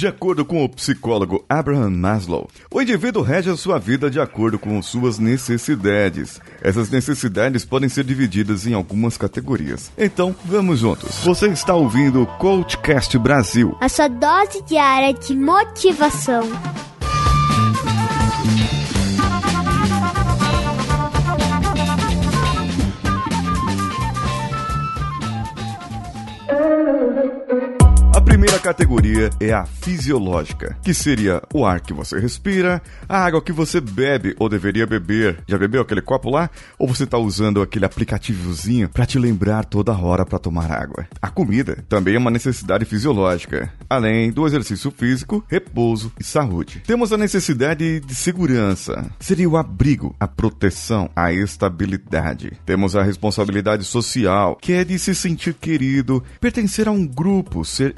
De acordo com o psicólogo Abraham Maslow, o indivíduo rege a sua vida de acordo com suas necessidades. Essas necessidades podem ser divididas em algumas categorias. Então, vamos juntos. Você está ouvindo o Coachcast Brasil. A sua dose diária de motivação. Categoria é a fisiológica, que seria o ar que você respira, a água que você bebe ou deveria beber. Já bebeu aquele copo lá? Ou você está usando aquele aplicativozinho para te lembrar toda hora para tomar água? A comida também é uma necessidade fisiológica, além do exercício físico, repouso e saúde. Temos a necessidade de segurança, seria o abrigo, a proteção, a estabilidade. Temos a responsabilidade social, que é de se sentir querido, pertencer a um grupo, ser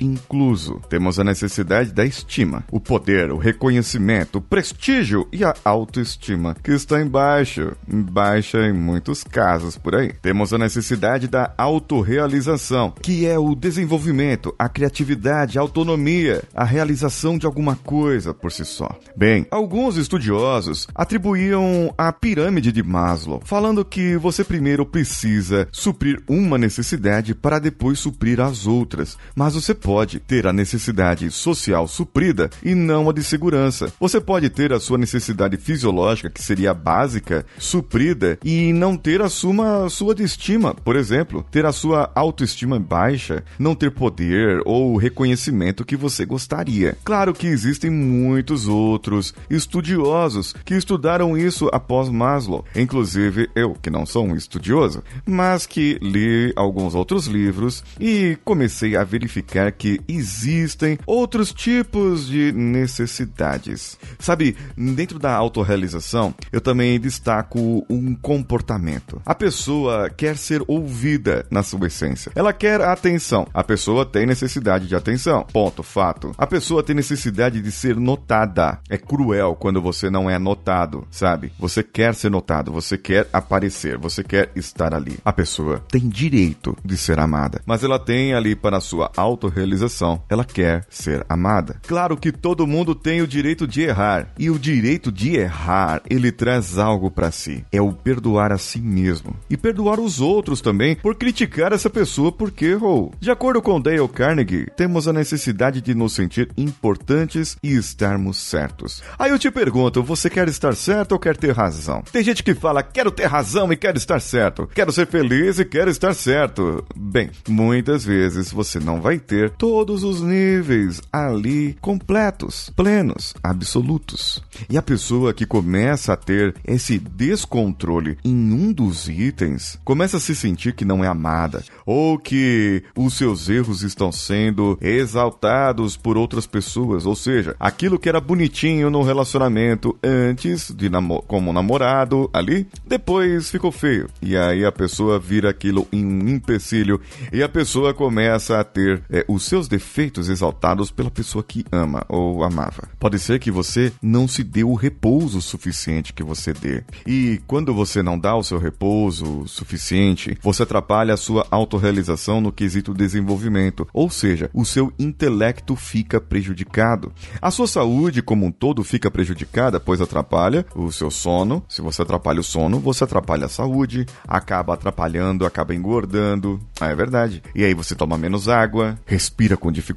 incluso. Temos a necessidade da estima, o poder, o reconhecimento, o prestígio e a autoestima, que está em baixa, em baixa em muitos casos por aí. Temos a necessidade da autorrealização, que é o desenvolvimento, a criatividade, a autonomia, a realização de alguma coisa por si só. Bem, alguns estudiosos atribuíam a pirâmide de Maslow, falando que você primeiro precisa suprir uma necessidade para depois suprir as outras, mas você pode ter a necessidade social suprida e não a de segurança. Você pode ter a sua necessidade fisiológica, que seria básica, suprida e não ter a sua, a sua de estima, por exemplo, ter a sua autoestima baixa, não ter poder ou reconhecimento que você gostaria. Claro que existem muitos outros estudiosos que estudaram isso após Maslow, inclusive eu, que não sou um estudioso, mas que li alguns outros livros e comecei a verificar que existem outros tipos de necessidades. Sabe, dentro da autorrealização, eu também destaco um comportamento. A pessoa quer ser ouvida na sua essência. Ela quer atenção. A pessoa tem necessidade de atenção. Ponto, fato. A pessoa tem necessidade de ser notada. É cruel quando você não é notado, sabe? Você quer ser notado, você quer aparecer, você quer estar ali. A pessoa tem direito de ser amada, mas ela tem ali para sua autorrealização, ela quer ser amada. Claro que todo mundo tem o direito de errar, e o direito de errar, ele traz algo para si. É o perdoar a si mesmo e perdoar os outros também por criticar essa pessoa porque errou. De acordo com Dale Carnegie, temos a necessidade de nos sentir importantes e estarmos certos. Aí eu te pergunto, você quer estar certo ou quer ter razão? Tem gente que fala, quero ter razão e quero estar certo. Quero ser feliz e quero estar certo. Bem, muitas vezes você não vai ter todos os níveis ali completos, plenos, absolutos. E a pessoa que começa a ter esse descontrole em um dos itens começa a se sentir que não é amada ou que os seus erros estão sendo exaltados por outras pessoas, ou seja, aquilo que era bonitinho no relacionamento antes de namo como namorado ali, depois ficou feio. E aí a pessoa vira aquilo em um empecilho e a pessoa começa a ter é, os seus defeitos exaltados pela pessoa que ama ou amava. Pode ser que você não se dê o repouso suficiente que você dê. E quando você não dá o seu repouso suficiente, você atrapalha a sua autorrealização no quesito desenvolvimento, ou seja, o seu intelecto fica prejudicado. A sua saúde como um todo fica prejudicada, pois atrapalha o seu sono. Se você atrapalha o sono, você atrapalha a saúde, acaba atrapalhando, acaba engordando. Ah, é verdade. E aí você toma menos água, respira com dificuldade,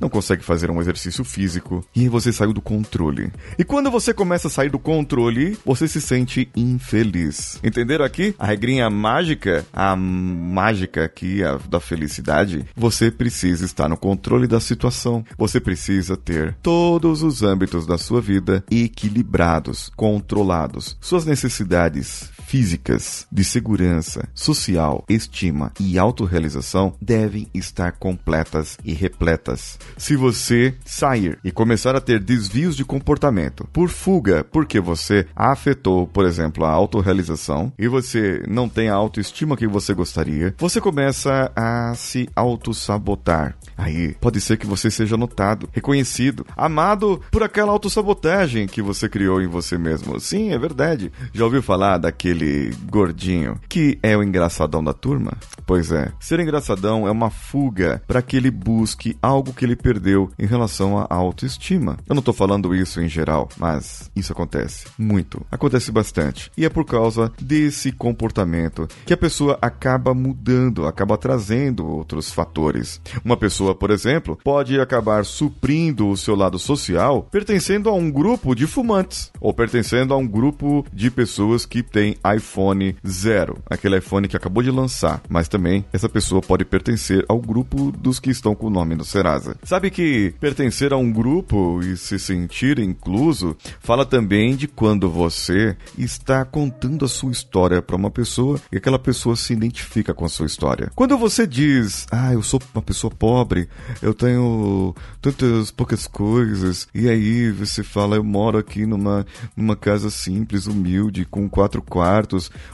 não consegue fazer um exercício físico e você saiu do controle. E quando você começa a sair do controle, você se sente infeliz. Entenderam aqui? A regrinha mágica, a mágica aqui a, da felicidade, você precisa estar no controle da situação. Você precisa ter todos os âmbitos da sua vida equilibrados, controlados. Suas necessidades físicas, de segurança, social, estima e autorrealização devem estar completas e repletas. Se você sair e começar a ter desvios de comportamento por fuga, porque você afetou, por exemplo, a autorrealização e você não tem a autoestima que você gostaria, você começa a se autossabotar. Aí pode ser que você seja notado, reconhecido, amado por aquela autossabotagem que você criou em você mesmo. Sim, é verdade. Já ouviu falar daquele aquele gordinho que é o engraçadão da turma? Pois é, ser engraçadão é uma fuga para que ele busque algo que ele perdeu em relação à autoestima. Eu não tô falando isso em geral, mas isso acontece muito, acontece bastante. E é por causa desse comportamento que a pessoa acaba mudando, acaba trazendo outros fatores. Uma pessoa, por exemplo, pode acabar suprindo o seu lado social pertencendo a um grupo de fumantes ou pertencendo a um grupo de pessoas que tem iPhone zero, aquele iPhone que acabou de lançar, mas também essa pessoa pode pertencer ao grupo dos que estão com o nome do Serasa. Sabe que pertencer a um grupo e se sentir incluso fala também de quando você está contando a sua história para uma pessoa e aquela pessoa se identifica com a sua história. Quando você diz, ah, eu sou uma pessoa pobre, eu tenho tantas poucas coisas, e aí você fala, eu moro aqui numa, numa casa simples, humilde, com quatro quartos,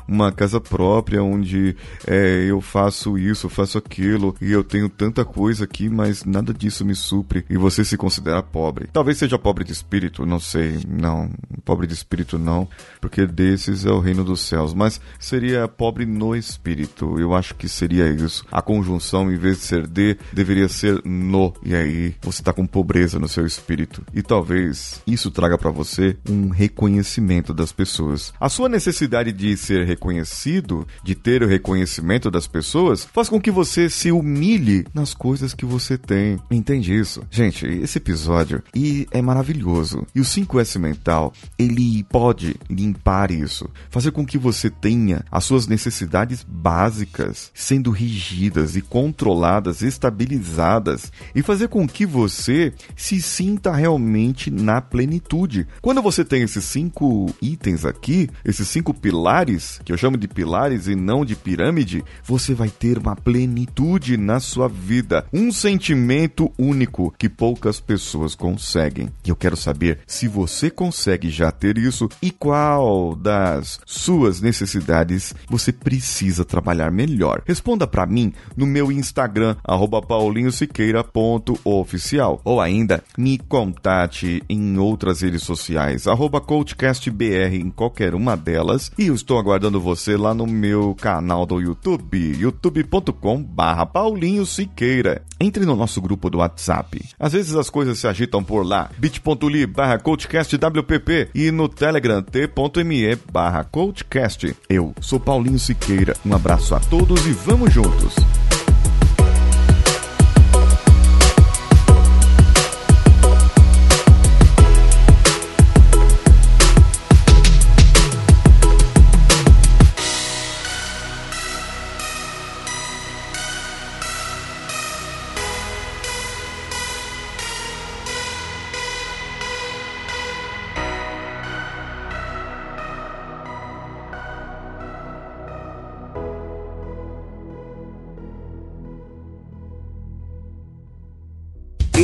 uma casa própria onde é, eu faço isso, faço aquilo, e eu tenho tanta coisa aqui, mas nada disso me supre, e você se considera pobre. Talvez seja pobre de espírito, não sei, não, pobre de espírito não, porque desses é o reino dos céus, mas seria pobre no espírito, eu acho que seria isso. A conjunção, em vez de ser de, deveria ser no, e aí você tá com pobreza no seu espírito. E talvez isso traga para você um reconhecimento das pessoas. A sua necessidade de ser reconhecido, de ter o reconhecimento das pessoas, faz com que você se humilhe nas coisas que você tem. Entende isso? Gente, esse episódio e é maravilhoso. E o 5S mental, ele pode limpar isso, fazer com que você tenha as suas necessidades básicas sendo rigidas e controladas, estabilizadas e fazer com que você se sinta realmente na plenitude. Quando você tem esses cinco itens aqui, esses cinco pilares, que eu chamo de pilares e não de pirâmide, você vai ter uma plenitude na sua vida, um sentimento único que poucas pessoas conseguem. E eu quero saber se você consegue já ter isso e qual das suas necessidades você precisa trabalhar melhor. Responda para mim no meu Instagram paulinhosiqueira.oficial ou ainda me contate em outras redes sociais, CoachCastBR em qualquer uma delas. E eu estou aguardando você lá no meu canal do YouTube, youtube.com barra Paulinho Siqueira. Entre no nosso grupo do WhatsApp. Às vezes as coisas se agitam por lá. bit.ly barra CoachCastWPP e no Telegram t.me barra CoachCast. Eu sou Paulinho Siqueira. Um abraço a todos e vamos juntos!